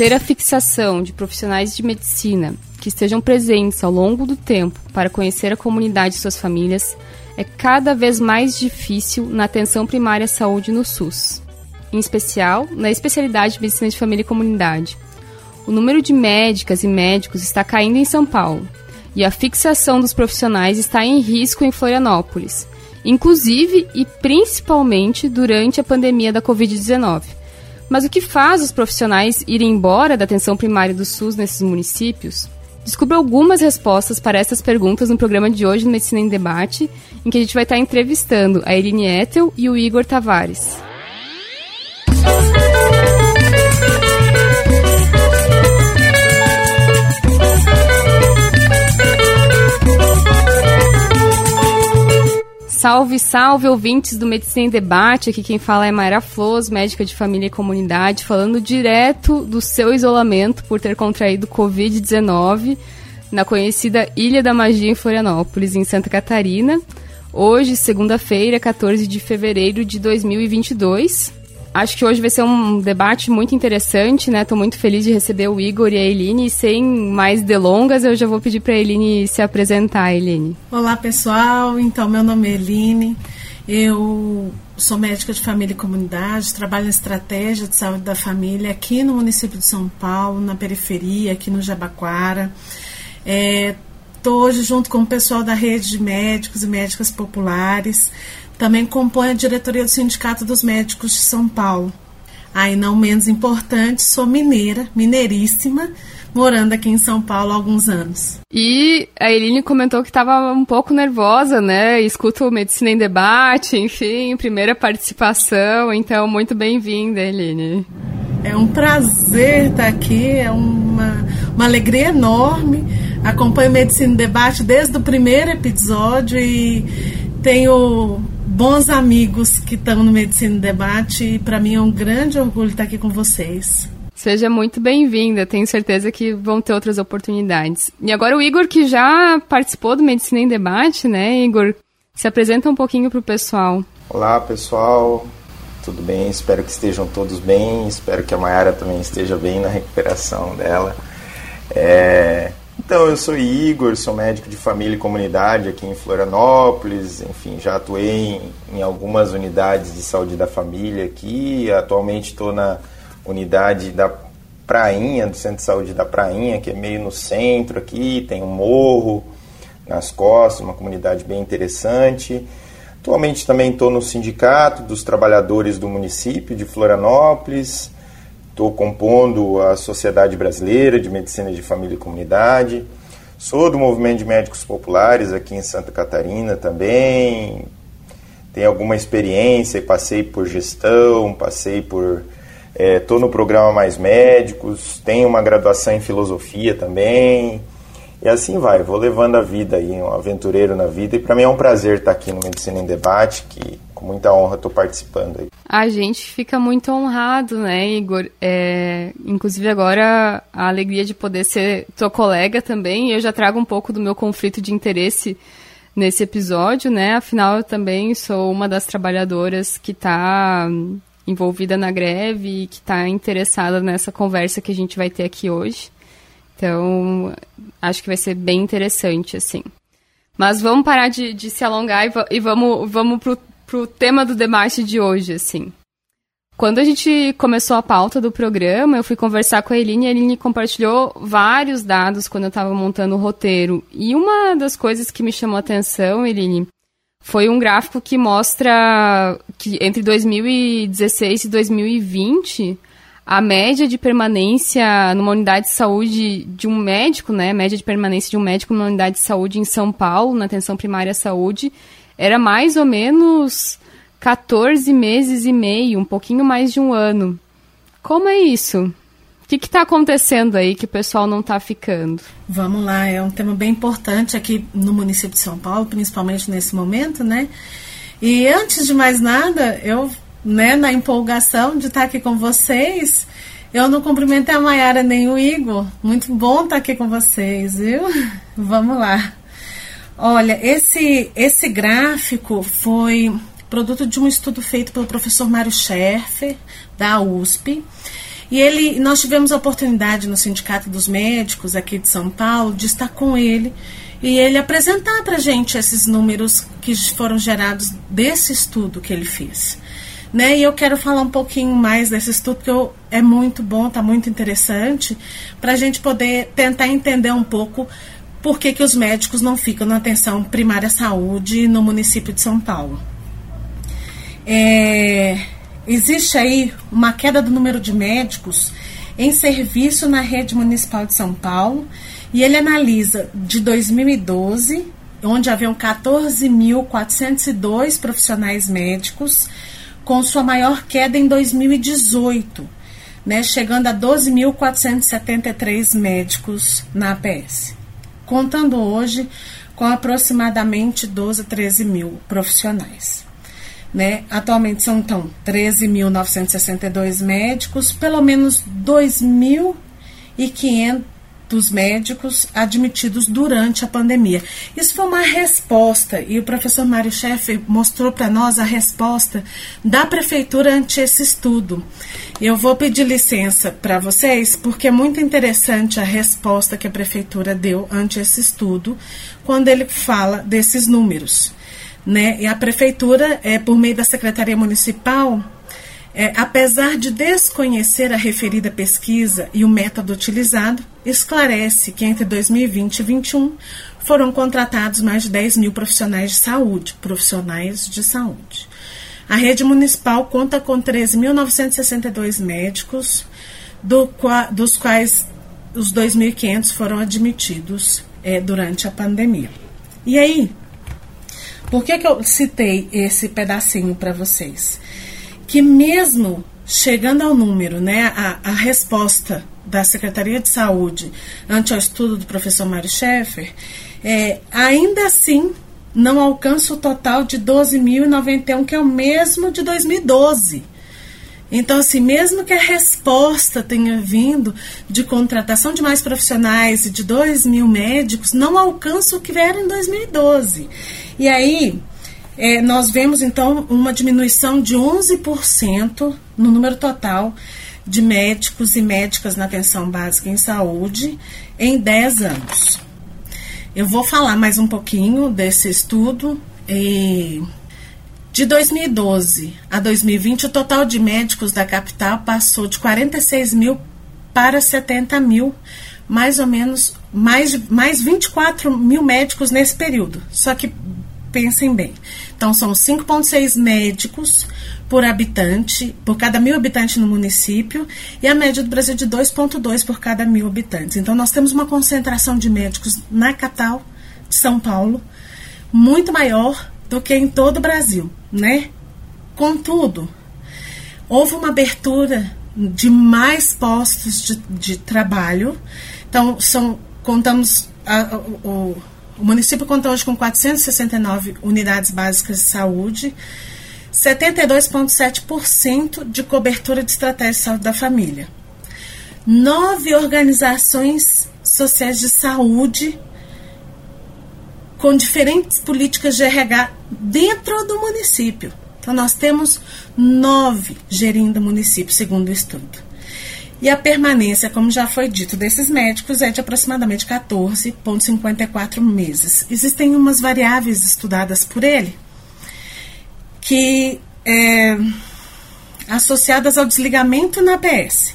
ter a fixação de profissionais de medicina que estejam presentes ao longo do tempo para conhecer a comunidade e suas famílias é cada vez mais difícil na atenção primária à saúde no SUS, em especial na especialidade de medicina de família e comunidade. O número de médicas e médicos está caindo em São Paulo e a fixação dos profissionais está em risco em Florianópolis, inclusive e principalmente durante a pandemia da Covid-19 mas o que faz os profissionais irem embora da atenção primária do SUS nesses municípios? Descubra algumas respostas para essas perguntas no programa de hoje no Medicina em Debate, em que a gente vai estar entrevistando a Eline Ethel e o Igor Tavares. Salve, salve, ouvintes do Medicina em Debate. Aqui quem fala é Mayra Flores, médica de família e comunidade, falando direto do seu isolamento por ter contraído Covid-19 na conhecida Ilha da Magia em Florianópolis, em Santa Catarina. Hoje, segunda-feira, 14 de fevereiro de 2022. Acho que hoje vai ser um debate muito interessante, né? Tô muito feliz de receber o Igor e a Eline. E sem mais delongas, eu já vou pedir para a Eline se apresentar, Eline. Olá, pessoal. Então, meu nome é Eline. Eu sou médica de família e comunidade, trabalho em estratégia de saúde da família aqui no município de São Paulo, na periferia, aqui no Jabaquara. Estou é, hoje junto com o pessoal da rede de médicos e médicas populares também compõe a diretoria do Sindicato dos Médicos de São Paulo. Aí, não menos importante, sou mineira, mineiríssima, morando aqui em São Paulo há alguns anos. E a Eline comentou que estava um pouco nervosa, né? Escuta o Medicina em Debate, enfim, primeira participação, então muito bem-vinda, Eline. É um prazer estar aqui, é uma, uma alegria enorme. Acompanho Medicina em Debate desde o primeiro episódio e tenho bons amigos que estão no Medicina Debate e para mim é um grande orgulho estar aqui com vocês. Seja muito bem-vinda, tenho certeza que vão ter outras oportunidades. E agora o Igor, que já participou do Medicina em Debate, né, Igor? Se apresenta um pouquinho para o pessoal. Olá, pessoal. Tudo bem? Espero que estejam todos bem. Espero que a Mayara também esteja bem na recuperação dela. É... Então, eu sou Igor, sou médico de família e comunidade aqui em Florianópolis. Enfim, já atuei em, em algumas unidades de saúde da família aqui. Atualmente estou na unidade da Prainha, do Centro de Saúde da Prainha, que é meio no centro aqui. Tem um morro nas costas, uma comunidade bem interessante. Atualmente também estou no Sindicato dos Trabalhadores do município de Florianópolis. Estou compondo a Sociedade Brasileira de Medicina de Família e Comunidade. Sou do movimento de médicos populares aqui em Santa Catarina também. Tenho alguma experiência passei por gestão, passei por. Estou é, no programa Mais Médicos, tenho uma graduação em filosofia também. E assim vai, vou levando a vida aí, um aventureiro na vida. E para mim é um prazer estar aqui no Medicina em Debate, que com muita honra estou participando aí. A gente fica muito honrado, né, Igor? É, inclusive agora a alegria de poder ser tua colega também. Eu já trago um pouco do meu conflito de interesse nesse episódio, né? Afinal, eu também sou uma das trabalhadoras que está envolvida na greve e que está interessada nessa conversa que a gente vai ter aqui hoje. Então, acho que vai ser bem interessante, assim. Mas vamos parar de, de se alongar e, e vamos, vamos pro, pro tema do debate de hoje, assim. Quando a gente começou a pauta do programa, eu fui conversar com a Eline e a Eline compartilhou vários dados quando eu estava montando o roteiro. E uma das coisas que me chamou a atenção, Eline, foi um gráfico que mostra que entre 2016 e 2020 a média de permanência numa unidade de saúde de um médico, né, a média de permanência de um médico numa unidade de saúde em São Paulo, na atenção primária à saúde, era mais ou menos 14 meses e meio, um pouquinho mais de um ano. Como é isso? O que está acontecendo aí que o pessoal não está ficando? Vamos lá, é um tema bem importante aqui no município de São Paulo, principalmente nesse momento, né? E antes de mais nada, eu né, na empolgação de estar aqui com vocês. Eu não cumprimentei a Mayara nem o Igor. Muito bom estar aqui com vocês, viu? Vamos lá. Olha, esse, esse gráfico foi produto de um estudo feito pelo professor Mário Scherfer, da USP. E ele, nós tivemos a oportunidade no Sindicato dos Médicos aqui de São Paulo de estar com ele e ele apresentar para a gente esses números que foram gerados desse estudo que ele fez. Né? E eu quero falar um pouquinho mais desse estudo, que eu, é muito bom, está muito interessante, para a gente poder tentar entender um pouco por que, que os médicos não ficam na atenção primária à saúde no município de São Paulo. É, existe aí uma queda do número de médicos em serviço na rede municipal de São Paulo e ele analisa de 2012, onde haviam 14.402 profissionais médicos, com sua maior queda em 2018, né, chegando a 12.473 médicos na APS, contando hoje com aproximadamente 12, 13 mil profissionais. Né? Atualmente são então 13.962 médicos, pelo menos 2.500 dos médicos admitidos durante a pandemia. Isso foi uma resposta e o professor Mário Chefe mostrou para nós a resposta da prefeitura ante esse estudo. Eu vou pedir licença para vocês porque é muito interessante a resposta que a prefeitura deu ante esse estudo quando ele fala desses números. Né? E a prefeitura, é, por meio da Secretaria Municipal, é, apesar de desconhecer a referida pesquisa e o método utilizado, esclarece que entre 2020 e 2021 foram contratados mais de 10 mil profissionais de saúde, profissionais de saúde. A rede municipal conta com 13.962 médicos, do, dos quais os 2.500 foram admitidos é, durante a pandemia. E aí, por que, que eu citei esse pedacinho para vocês? Que mesmo chegando ao número, né, a, a resposta da Secretaria de Saúde ante o estudo do professor Mário Schaeffer, é, ainda assim não alcança o total de 12.091, que é o mesmo de 2012. Então, assim, mesmo que a resposta tenha vindo de contratação de mais profissionais e de 2 mil médicos, não alcança o que era em 2012. E aí, é, nós vemos então uma diminuição de 11% no número total de médicos e médicas na atenção básica em saúde em 10 anos. Eu vou falar mais um pouquinho desse estudo. E de 2012 a 2020, o total de médicos da capital passou de 46 mil para 70 mil, mais ou menos, mais, mais 24 mil médicos nesse período. Só que pensem bem. Então, são 5,6 médicos por habitante, por cada mil habitantes no município, e a média do Brasil é de 2,2 por cada mil habitantes. Então, nós temos uma concentração de médicos na capital de São Paulo muito maior do que em todo o Brasil, né? Contudo, houve uma abertura de mais postos de, de trabalho. Então, são, contamos a, o, o município conta hoje com 469 unidades básicas de saúde, 72,7% de cobertura de estratégia de saúde da família. Nove organizações sociais de saúde com diferentes políticas de RH dentro do município. Então, nós temos nove gerindo o município, segundo o estudo. E a permanência, como já foi dito, desses médicos é de aproximadamente 14,54 meses. Existem umas variáveis estudadas por ele que é, associadas ao desligamento na APS.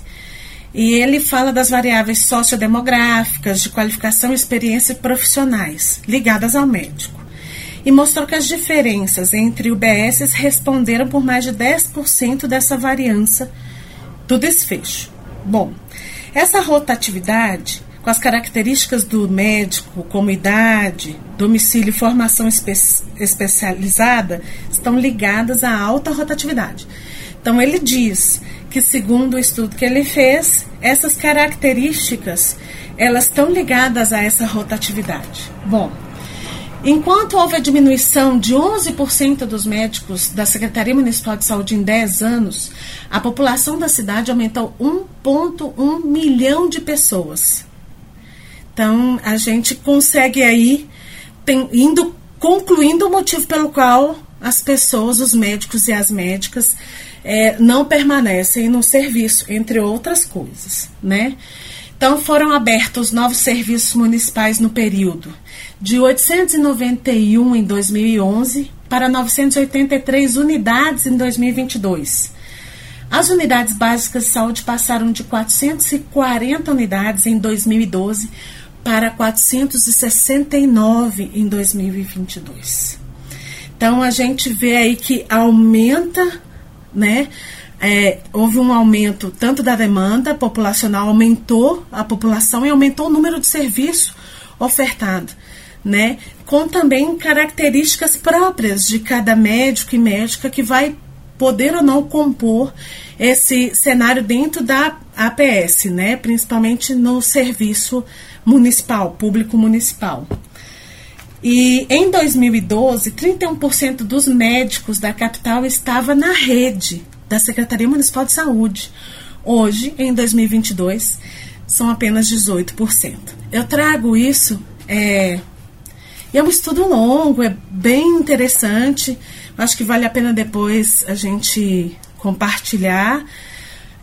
E ele fala das variáveis sociodemográficas, de qualificação, experiência profissionais ligadas ao médico. E mostrou que as diferenças entre UBS responderam por mais de 10% dessa variança do desfecho. Bom, essa rotatividade, com as características do médico, como idade, domicílio e formação espe especializada, estão ligadas à alta rotatividade. Então, ele diz que, segundo o estudo que ele fez, essas características elas estão ligadas a essa rotatividade. Bom, Enquanto houve a diminuição de 11% dos médicos da Secretaria Municipal de Saúde em 10 anos, a população da cidade aumentou 1,1 milhão de pessoas. Então, a gente consegue aí, tem, indo, concluindo o motivo pelo qual as pessoas, os médicos e as médicas, é, não permanecem no serviço, entre outras coisas, né? Então, foram abertos novos serviços municipais no período de 891 em 2011 para 983 unidades em 2022. As unidades básicas de saúde passaram de 440 unidades em 2012 para 469 em 2022. Então a gente vê aí que aumenta, né? É, houve um aumento tanto da demanda populacional, aumentou a população e aumentou o número de serviço ofertado né? Com também características próprias de cada médico e médica que vai poder ou não compor esse cenário dentro da APS, né? Principalmente no serviço municipal, público municipal. E em 2012, 31% dos médicos da capital estava na rede da Secretaria Municipal de Saúde. Hoje, em 2022, são apenas 18%. Eu trago isso é, e é um estudo longo, é bem interessante. Acho que vale a pena depois a gente compartilhar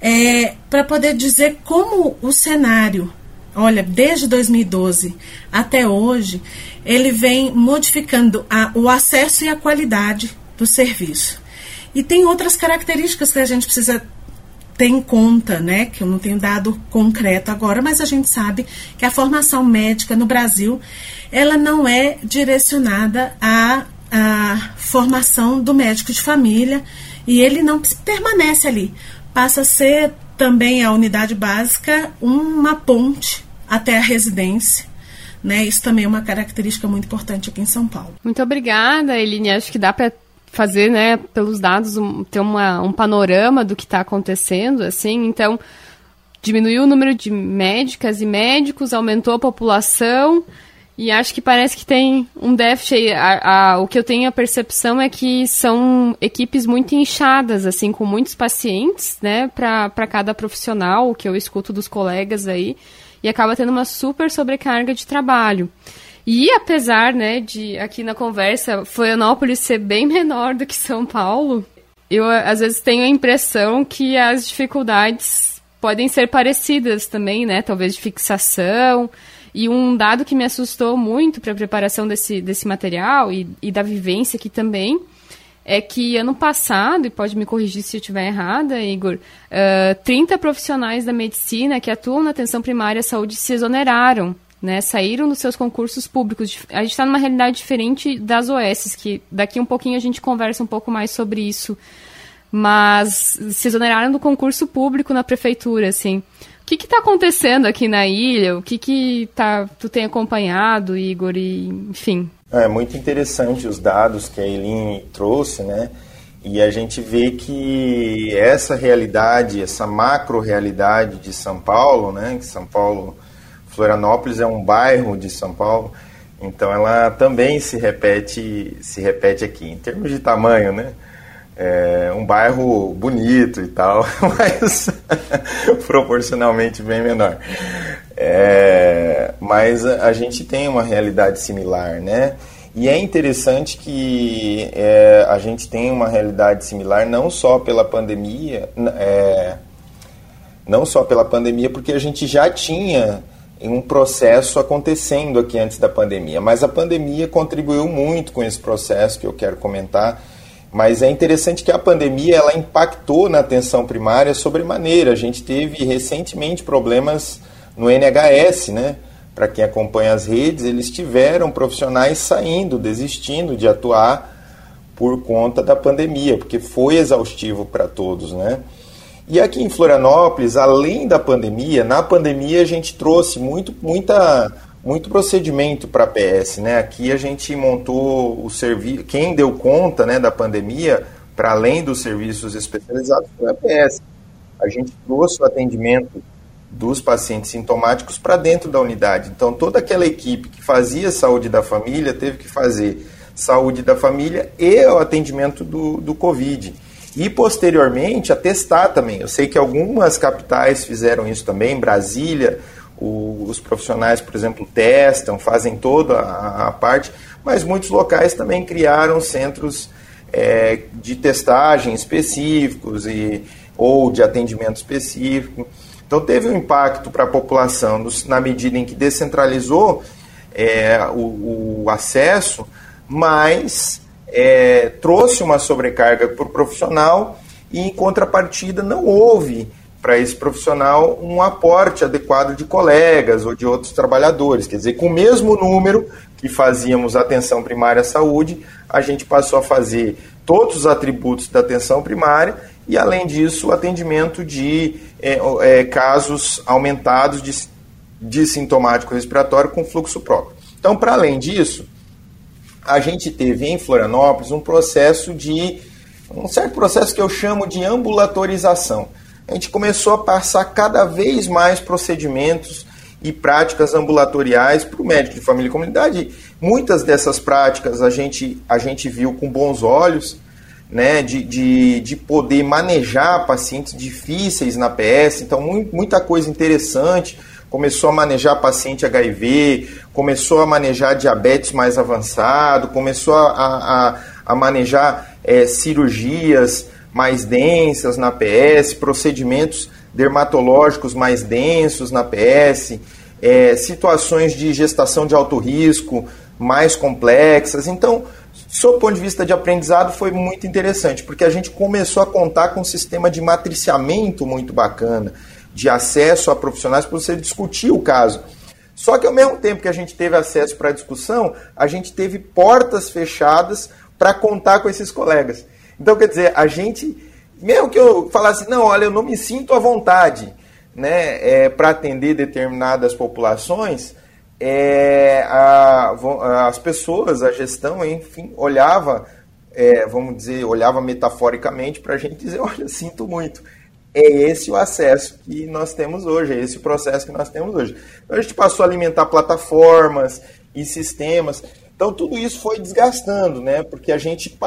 é, para poder dizer como o cenário, olha, desde 2012 até hoje, ele vem modificando a, o acesso e a qualidade do serviço. E tem outras características que a gente precisa ter em conta, né? Que eu não tenho dado concreto agora, mas a gente sabe que a formação médica no Brasil ela não é direcionada à, à formação do médico de família e ele não permanece ali. Passa a ser também a unidade básica uma ponte até a residência. Né? Isso também é uma característica muito importante aqui em São Paulo. Muito obrigada, Eline. Acho que dá para fazer, né, pelos dados, um, ter uma, um panorama do que está acontecendo, assim. Então, diminuiu o número de médicas e médicos, aumentou a população e acho que parece que tem um déficit. A, a, o que eu tenho a percepção é que são equipes muito inchadas, assim, com muitos pacientes, né, para cada profissional, o que eu escuto dos colegas aí, e acaba tendo uma super sobrecarga de trabalho. E apesar, né, de aqui na conversa Florianópolis ser bem menor do que São Paulo, eu às vezes tenho a impressão que as dificuldades podem ser parecidas também, né? Talvez de fixação, e um dado que me assustou muito para a preparação desse, desse material e, e da vivência aqui também é que ano passado, e pode me corrigir se eu estiver errada, Igor, uh, 30 profissionais da medicina que atuam na atenção primária à saúde se exoneraram, né, saíram dos seus concursos públicos. A gente está numa realidade diferente das OS, que daqui um pouquinho a gente conversa um pouco mais sobre isso, mas se exoneraram do concurso público na prefeitura, assim. O que está acontecendo aqui na ilha? O que, que tá, tu tem acompanhado, Igor? E, enfim. É muito interessante os dados que a Eileen trouxe, né? E a gente vê que essa realidade, essa macro realidade de São Paulo, né? Que São Paulo, Florianópolis é um bairro de São Paulo, então ela também se repete, se repete aqui em termos de tamanho, né? é um bairro bonito e tal, mas proporcionalmente bem menor. É, mas a gente tem uma realidade similar, né? E é interessante que é, a gente tem uma realidade similar não só pela pandemia, é, não só pela pandemia, porque a gente já tinha um processo acontecendo aqui antes da pandemia, mas a pandemia contribuiu muito com esse processo que eu quero comentar mas é interessante que a pandemia ela impactou na atenção primária sobremaneira. A gente teve recentemente problemas no NHS, né? Para quem acompanha as redes, eles tiveram profissionais saindo, desistindo de atuar por conta da pandemia, porque foi exaustivo para todos, né? E aqui em Florianópolis, além da pandemia, na pandemia a gente trouxe muito, muita muito procedimento para a PS, né? Aqui a gente montou o serviço, quem deu conta, né, da pandemia, para além dos serviços especializados, foi a PS. A gente trouxe o atendimento dos pacientes sintomáticos para dentro da unidade. Então, toda aquela equipe que fazia saúde da família teve que fazer saúde da família e o atendimento do, do Covid. E posteriormente atestar também. Eu sei que algumas capitais fizeram isso também, Brasília, o, os profissionais, por exemplo, testam, fazem toda a, a parte, mas muitos locais também criaram centros é, de testagem específicos e, ou de atendimento específico. Então teve um impacto para a população na medida em que descentralizou é, o, o, acesso, mas é, trouxe uma sobrecarga para o profissional e em contrapartida não houve para esse profissional um aporte adequado de colegas ou de outros trabalhadores. Quer dizer, com o mesmo número que fazíamos atenção primária à saúde, a gente passou a fazer todos os atributos da atenção primária e, além disso, o atendimento de é, é, casos aumentados de, de sintomático respiratório com fluxo próprio. Então, para além disso, a gente teve em Florianópolis um processo de. um certo processo que eu chamo de ambulatorização. A gente começou a passar cada vez mais procedimentos e práticas ambulatoriais para o médico de família e comunidade. Muitas dessas práticas a gente, a gente viu com bons olhos, né, de, de, de poder manejar pacientes difíceis na PS, então muita coisa interessante. Começou a manejar paciente HIV, começou a manejar diabetes mais avançado, começou a, a, a manejar é, cirurgias mais densas na PS, procedimentos dermatológicos mais densos na PS, é, situações de gestação de alto risco mais complexas. Então, sob ponto de vista de aprendizado, foi muito interessante, porque a gente começou a contar com um sistema de matriciamento muito bacana, de acesso a profissionais para você discutir o caso. Só que ao mesmo tempo que a gente teve acesso para a discussão, a gente teve portas fechadas para contar com esses colegas. Então, quer dizer, a gente, mesmo que eu falasse, não, olha, eu não me sinto à vontade né, é, para atender determinadas populações, é, a, as pessoas, a gestão, enfim, olhava, é, vamos dizer, olhava metaforicamente para a gente dizer, olha, sinto muito. É esse o acesso que nós temos hoje, é esse o processo que nós temos hoje. Então a gente passou a alimentar plataformas e sistemas. Então tudo isso foi desgastando, né? Porque a gente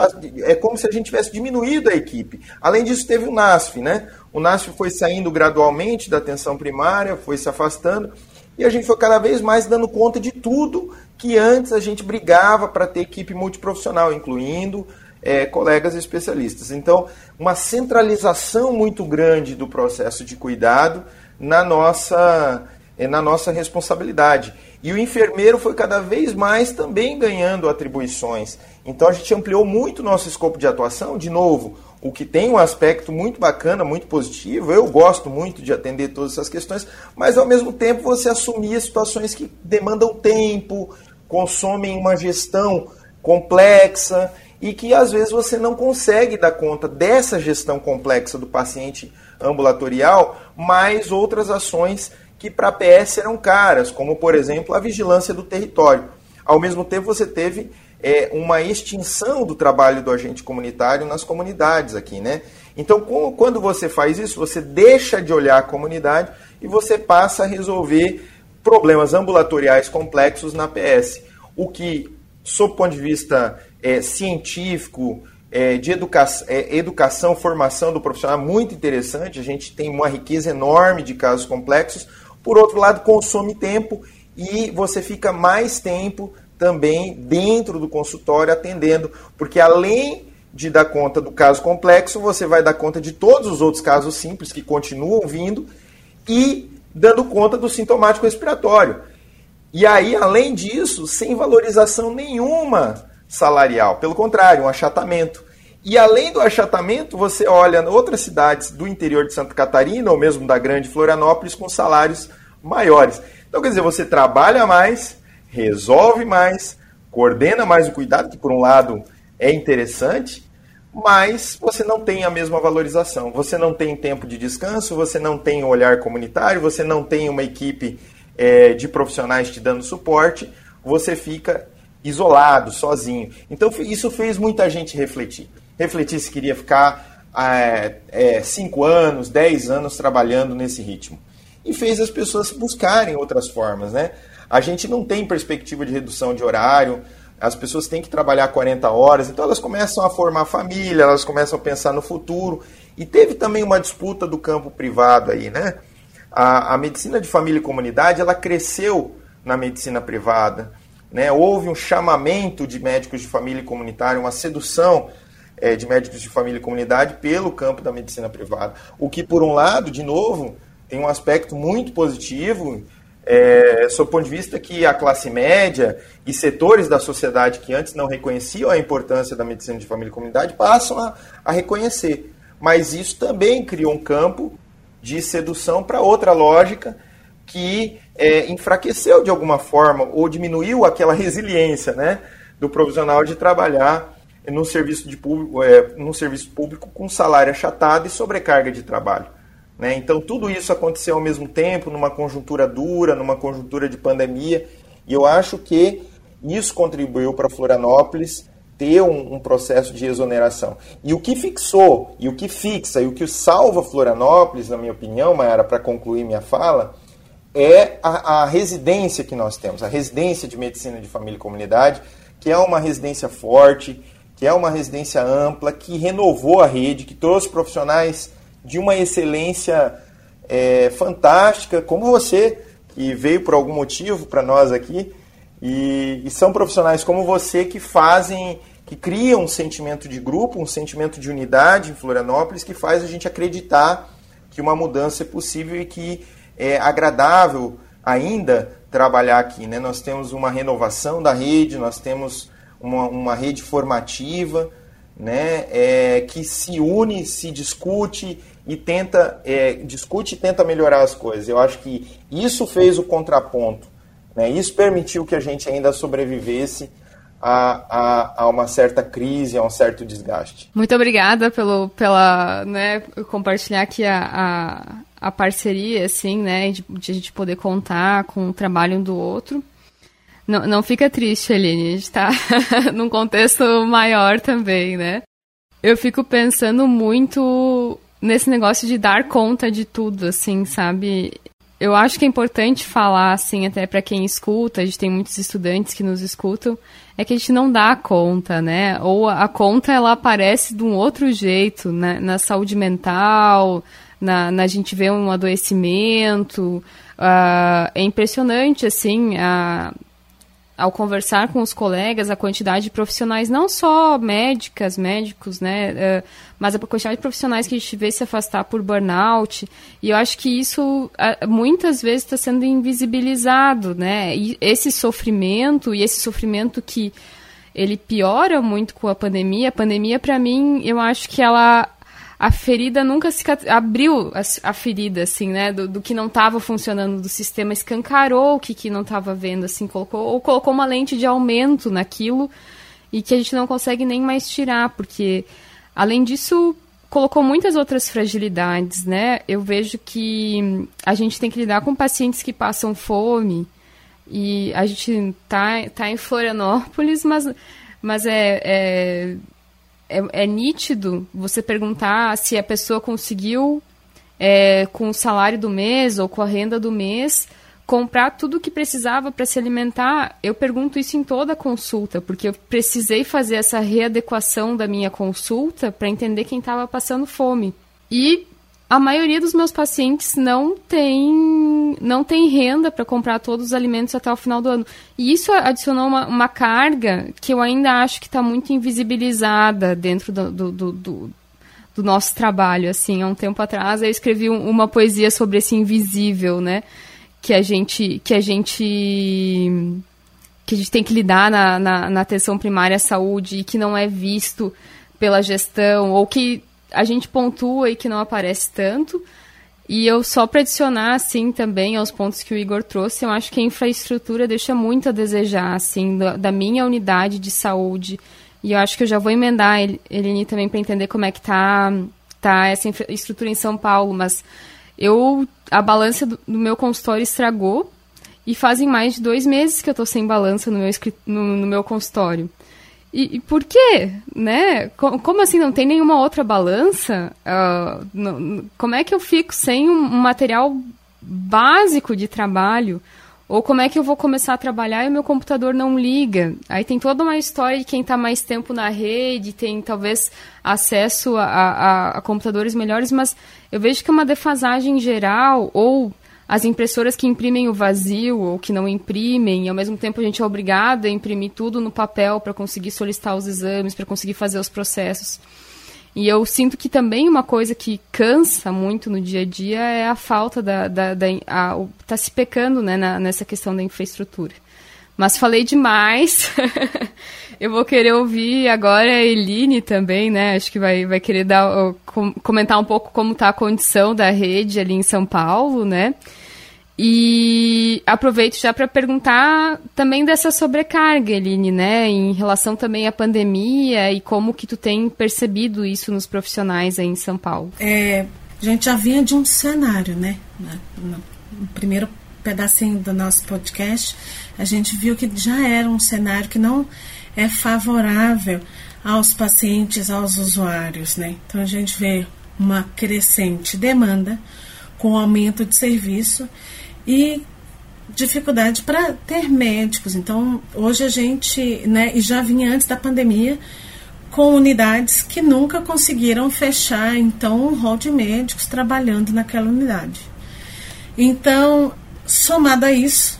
é como se a gente tivesse diminuído a equipe. Além disso, teve o NASF, né? O NASF foi saindo gradualmente da atenção primária, foi se afastando e a gente foi cada vez mais dando conta de tudo que antes a gente brigava para ter equipe multiprofissional, incluindo é, colegas especialistas. Então, uma centralização muito grande do processo de cuidado na nossa, é, na nossa responsabilidade. E o enfermeiro foi cada vez mais também ganhando atribuições. Então a gente ampliou muito o nosso escopo de atuação, de novo, o que tem um aspecto muito bacana, muito positivo. Eu gosto muito de atender todas essas questões, mas ao mesmo tempo você assumia situações que demandam tempo, consomem uma gestão complexa e que às vezes você não consegue dar conta dessa gestão complexa do paciente ambulatorial, mais outras ações que para a PS eram caras, como por exemplo a vigilância do território. Ao mesmo tempo você teve é, uma extinção do trabalho do agente comunitário nas comunidades aqui, né? Então, quando você faz isso, você deixa de olhar a comunidade e você passa a resolver problemas ambulatoriais complexos na PS. O que, sob o ponto de vista é, científico, é, de educa é, educação, formação do profissional, é muito interessante. A gente tem uma riqueza enorme de casos complexos. Por outro lado, consome tempo e você fica mais tempo também dentro do consultório atendendo, porque além de dar conta do caso complexo, você vai dar conta de todos os outros casos simples que continuam vindo e dando conta do sintomático respiratório. E aí, além disso, sem valorização nenhuma salarial, pelo contrário, um achatamento. E além do achatamento, você olha outras cidades do interior de Santa Catarina ou mesmo da grande Florianópolis com salários maiores. Então, quer dizer, você trabalha mais, resolve mais, coordena mais o cuidado, que por um lado é interessante, mas você não tem a mesma valorização. Você não tem tempo de descanso, você não tem um olhar comunitário, você não tem uma equipe é, de profissionais te dando suporte, você fica isolado, sozinho. Então isso fez muita gente refletir. Refletir se queria ficar é, é, cinco anos, dez anos trabalhando nesse ritmo. e fez as pessoas buscarem outras formas, né? A gente não tem perspectiva de redução de horário, as pessoas têm que trabalhar 40 horas, então elas começam a formar família, elas começam a pensar no futuro. E teve também uma disputa do campo privado aí, né? A, a medicina de família e comunidade, ela cresceu na medicina privada, né? Houve um chamamento de médicos de família e comunitário, uma sedução é, de médicos de família e comunidade pelo campo da medicina privada. O que, por um lado, de novo, tem um aspecto muito positivo, é, sob o ponto de vista que a classe média e setores da sociedade que antes não reconheciam a importância da medicina de família e comunidade passam a, a reconhecer. Mas isso também criou um campo de sedução para outra lógica que é, enfraqueceu de alguma forma ou diminuiu aquela resiliência né, do profissional de trabalhar no serviço, de público, é, no serviço público com salário achatado e sobrecarga de trabalho. Né? Então, tudo isso aconteceu ao mesmo tempo, numa conjuntura dura, numa conjuntura de pandemia, e eu acho que isso contribuiu para Florianópolis ter um, um, processo de exoneração. E o que fixou, e o que fixa, e o que salva Florianópolis, na minha opinião, Mayara, para concluir minha fala, é a, a, residência que nós temos, a residência de medicina de família e comunidade, que é uma residência forte, que é uma residência ampla, que renovou a rede, que trouxe profissionais de uma excelência é, fantástica, como você, que veio por algum motivo para nós aqui, e, e, são profissionais como você que fazem, que criam um sentimento de grupo, um sentimento de unidade em Florianópolis, que faz a gente acreditar que uma mudança é possível e que é agradável ainda trabalhar aqui. Né? Nós temos uma renovação da rede, nós temos uma, uma rede formativa, né, é, que se une, se discute e tenta é, discute e tenta melhorar as coisas. Eu acho que isso fez o contraponto, né? Isso permitiu que a gente ainda sobrevivesse a, a, a, uma certa crise, a um certo desgaste. Muito obrigada pelo pela né, compartilhar aqui a, a, a parceria, assim, né, de, de, a gente poder contar com o trabalho um do outro. Não, não fica triste, Aline, a gente está num contexto maior também, né? Eu fico pensando muito nesse negócio de dar conta de tudo, assim, sabe? Eu acho que é importante falar, assim, até para quem escuta, a gente tem muitos estudantes que nos escutam, é que a gente não dá conta, né? Ou a conta ela aparece de um outro jeito, né? na saúde mental, na, na gente vê um adoecimento. Uh, é impressionante, assim, a, ao conversar com os colegas, a quantidade de profissionais, não só médicas, médicos, né, uh, mas a quantidade de profissionais que a gente vê se afastar por burnout, e eu acho que isso uh, muitas vezes está sendo invisibilizado, né, e esse sofrimento, e esse sofrimento que ele piora muito com a pandemia, a pandemia, para mim, eu acho que ela a ferida nunca se abriu a, ferida, assim, né? Do, do que não estava funcionando do sistema, escancarou o que, que não estava vendo, assim, colocou, ou colocou uma lente de aumento naquilo e que a gente não consegue nem mais tirar, porque, além disso, colocou muitas outras fragilidades, né? Eu vejo que a gente tem que lidar com pacientes que passam fome e a gente tá, tá em Florianópolis, mas, mas é, é é, é nítido você perguntar se a pessoa conseguiu, é, com o salário do mês ou com a renda do mês, comprar tudo o que precisava para se alimentar. Eu pergunto isso em toda consulta, porque eu precisei fazer essa readequação da minha consulta para entender quem estava passando fome. E a maioria dos meus pacientes não tem, não tem renda para comprar todos os alimentos até o final do ano. E isso adicionou uma, uma carga que eu ainda acho que está muito invisibilizada dentro do, do, do, do, nosso trabalho. Assim, há um tempo atrás eu escrevi um, uma poesia sobre esse invisível, né? Que a gente, que a gente, que a gente tem que lidar na, na, na atenção primária à saúde e que não é visto pela gestão ou que a gente pontua e que não aparece tanto. E eu só para adicionar assim também aos pontos que o Igor trouxe, eu acho que a infraestrutura deixa muito a desejar assim da, da minha unidade de saúde. E eu acho que eu já vou emendar Eleni também para entender como é que tá tá essa infraestrutura em São Paulo, mas eu a balança do, do meu consultório estragou e fazem mais de dois meses que eu estou sem balança no meu, no, no meu consultório. E, e, por quê? Né? Como, como, assim não tem nenhuma outra balança? Uh, como é que eu fico sem um, um material básico de trabalho, ou como é que eu vou começar a trabalhar e o meu computador não liga? Aí tem toda uma história de quem está mais tempo na rede, tem talvez acesso a, a, a, computadores melhores, mas eu vejo que é uma defasagem geral, ou as impressoras que imprimem o vazio ou que não imprimem, e ao mesmo tempo a gente é obrigado a imprimir tudo no papel para conseguir solicitar os exames, para conseguir fazer os processos. E eu sinto que também uma coisa que cansa muito no dia a dia é a falta da. da, da a, tá se pecando né, na, nessa questão da infraestrutura. Mas falei demais. eu vou querer ouvir agora a Eline também, né? Acho que vai, vai querer dar, comentar um pouco como está a condição da rede ali em São Paulo, né? E aproveito já para perguntar também dessa sobrecarga, Eline, né, em relação também à pandemia e como que tu tem percebido isso nos profissionais aí em São Paulo. É, a gente já vinha de um cenário, né, no primeiro pedacinho do nosso podcast, a gente viu que já era um cenário que não é favorável aos pacientes, aos usuários, né. Então a gente vê uma crescente demanda com aumento de serviço e dificuldade para ter médicos. Então, hoje a gente, né, e já vinha antes da pandemia, com unidades que nunca conseguiram fechar, então, um rol de médicos trabalhando naquela unidade. Então, somado a isso,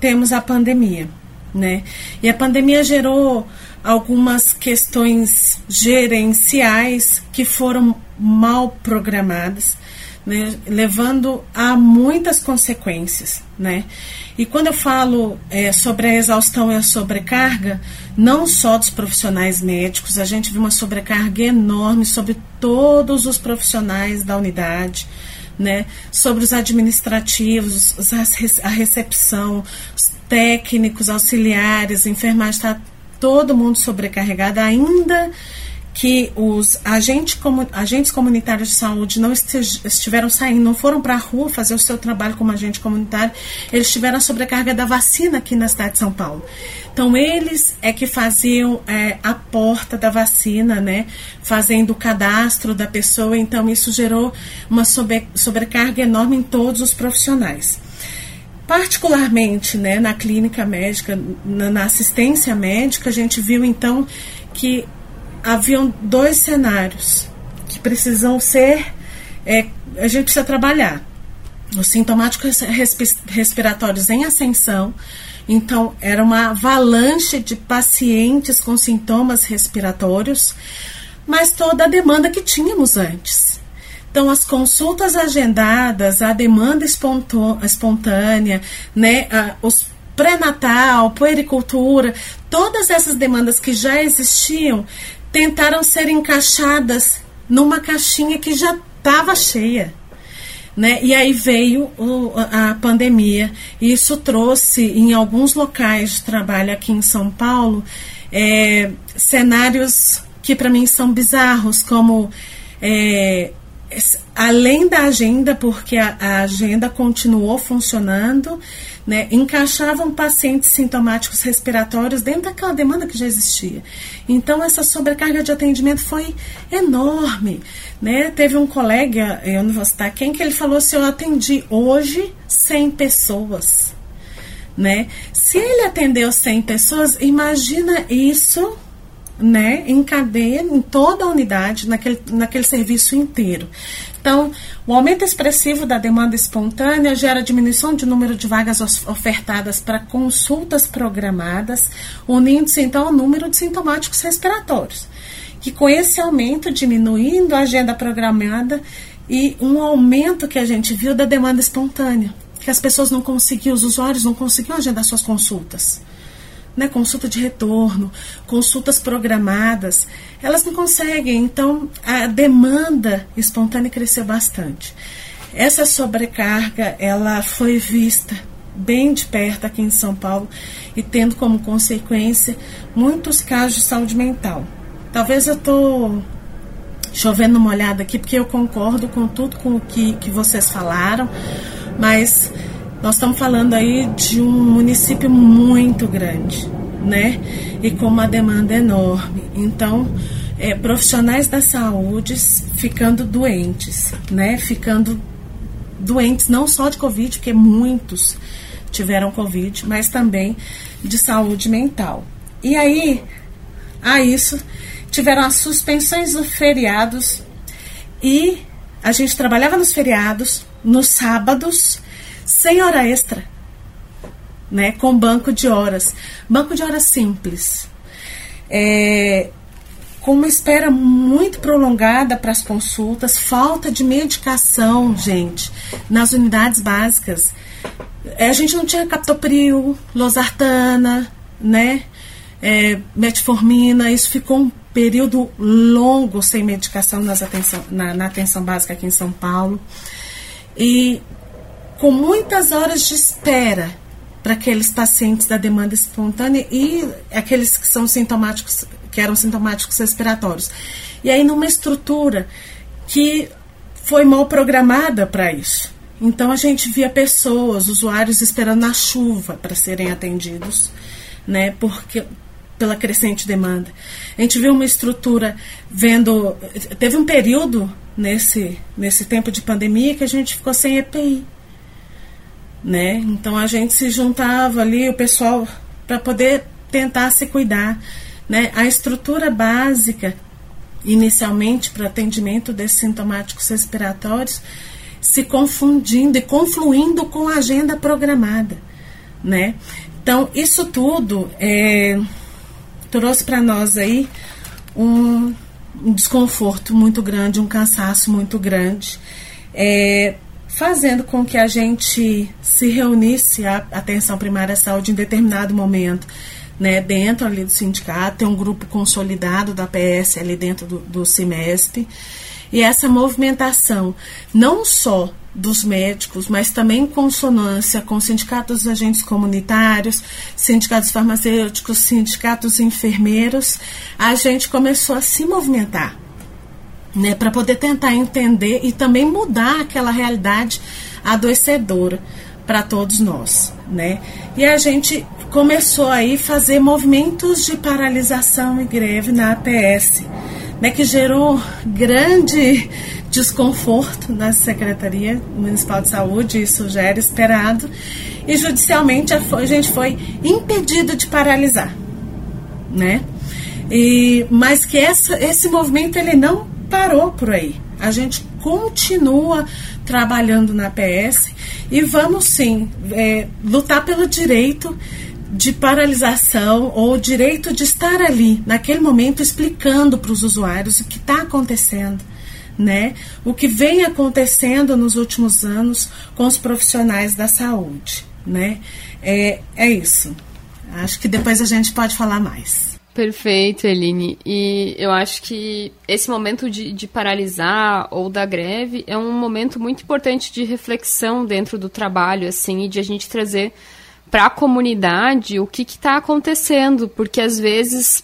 temos a pandemia, né? E a pandemia gerou algumas questões gerenciais que foram mal programadas né, levando a muitas consequências, né? E quando eu falo é, sobre a exaustão e a sobrecarga, não só dos profissionais médicos, a gente viu uma sobrecarga enorme sobre todos os profissionais da unidade, né? Sobre os administrativos, a recepção, os técnicos, auxiliares, enfermagem, está todo mundo sobrecarregado ainda que os agentes, agentes comunitários de saúde não estiveram saindo, não foram para a rua fazer o seu trabalho como agente comunitário, eles tiveram a sobrecarga da vacina aqui na cidade de São Paulo. Então, eles é que faziam é, a porta da vacina, né, fazendo o cadastro da pessoa, então isso gerou uma sobre, sobrecarga enorme em todos os profissionais particularmente né, na clínica médica, na, assistência médica, a gente viu então que haviam dois cenários que precisam ser. É, a gente precisa trabalhar. Os sintomáticos respiratórios em ascensão. Então, era uma avalanche de pacientes com sintomas respiratórios, mas toda a demanda que tínhamos antes. Então, as consultas agendadas, a demanda espontânea, né, os pré-natal, puericultura, todas essas demandas que já existiam tentaram ser encaixadas numa caixinha que já estava cheia. Né? E aí veio o, a pandemia, e isso trouxe em alguns locais de trabalho aqui em São Paulo é, cenários que para mim são bizarros, como é, além da agenda, porque a, a agenda continuou funcionando, né, encaixavam pacientes sintomáticos respiratórios dentro daquela demanda que já existia. Então, essa sobrecarga de atendimento foi enorme. Né? Teve um colega, eu não vou citar quem, que ele falou assim: eu atendi hoje 100 pessoas. Né? Se ele atendeu 100 pessoas, imagina isso né, em cadeia, em toda a unidade, naquele, naquele serviço inteiro. Então, o aumento expressivo da demanda espontânea gera diminuição de número de vagas ofertadas para consultas programadas, unindo-se então ao número de sintomáticos respiratórios. Que com esse aumento, diminuindo a agenda programada e um aumento que a gente viu da demanda espontânea, que as pessoas não conseguiam, os usuários não conseguiam agendar suas consultas né, consulta de retorno, consultas programadas, elas não conseguem. Então, a demanda espontânea cresceu bastante. Essa sobrecarga, ela foi vista bem de perto aqui em São Paulo e tendo como consequência muitos casos de saúde mental. Talvez eu estou chovendo uma olhada aqui porque eu concordo com tudo com o que, que vocês falaram, mas nós estamos falando aí de um município muito grande, né? E com uma demanda enorme. Então, é, profissionais da saúde ficando doentes, né? Ficando doentes não só de Covid, porque muitos tiveram Covid, mas também de saúde mental. E aí, a isso, tiveram as suspensões dos feriados e a gente trabalhava nos feriados, nos sábados, sem hora extra, né, com banco de horas. Banco de horas simples. É, com uma espera muito prolongada para as consultas, falta de medicação, gente, nas unidades básicas. É, a gente não tinha captopril, losartana, né? É, metformina, isso ficou um período longo sem medicação nas atenção, na, na atenção básica aqui em São Paulo. E com muitas horas de espera para aqueles pacientes da demanda espontânea e aqueles que são sintomáticos, que eram sintomáticos respiratórios. E aí numa estrutura que foi mal programada para isso. Então a gente via pessoas, usuários esperando na chuva para serem atendidos, né? Porque pela crescente demanda. A gente viu uma estrutura vendo, teve um período nesse nesse tempo de pandemia que a gente ficou sem EPI né? Então a gente se juntava ali, o pessoal, para poder tentar se cuidar, né? A estrutura básica, inicialmente, para atendimento desses sintomáticos respiratórios, se confundindo e confluindo com a agenda programada, né? Então, isso tudo é, trouxe para nós aí um, um, desconforto muito grande, um cansaço muito grande. É, fazendo com que a gente se reunisse a atenção primária à saúde em determinado momento, né, dentro ali do sindicato, tem um grupo consolidado da PS ali dentro do, do CIMESP, e essa movimentação, não só dos médicos, mas também em consonância com sindicatos dos agentes comunitários, sindicatos farmacêuticos, sindicatos enfermeiros, a gente começou a se movimentar né, para poder tentar entender e também mudar aquela realidade adoecedora para todos nós, né? E a gente começou aí fazer movimentos de paralisação e greve na APS, né, que gerou grande desconforto na Secretaria Municipal de Saúde, isso já era esperado, e judicialmente a gente foi impedido de paralisar, né? E, mas que essa, esse movimento ele não parou por aí. A gente continua trabalhando na PS e vamos sim é, lutar pelo direito de paralisação ou direito de estar ali naquele momento explicando para os usuários o que está acontecendo, né? O que vem acontecendo nos últimos anos com os profissionais da saúde, né? É, é isso. Acho que depois a gente pode falar mais. Perfeito, Eline. E eu acho que esse momento de, de, paralisar ou da greve é um momento muito importante de reflexão dentro do trabalho, assim, e de a gente trazer para a comunidade o que está acontecendo, porque às vezes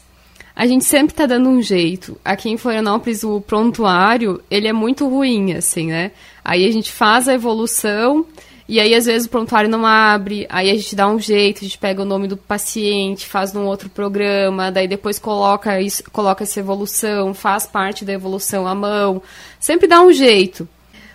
a gente sempre está dando um jeito. Aqui em Florianópolis o prontuário ele é muito ruim, assim, né? Aí a gente faz a evolução e aí, às vezes, o prontuário não abre, aí a gente dá um jeito, a gente pega o nome do paciente, faz num outro programa, daí depois coloca, isso, coloca essa evolução, faz parte da evolução à mão. Sempre dá um jeito.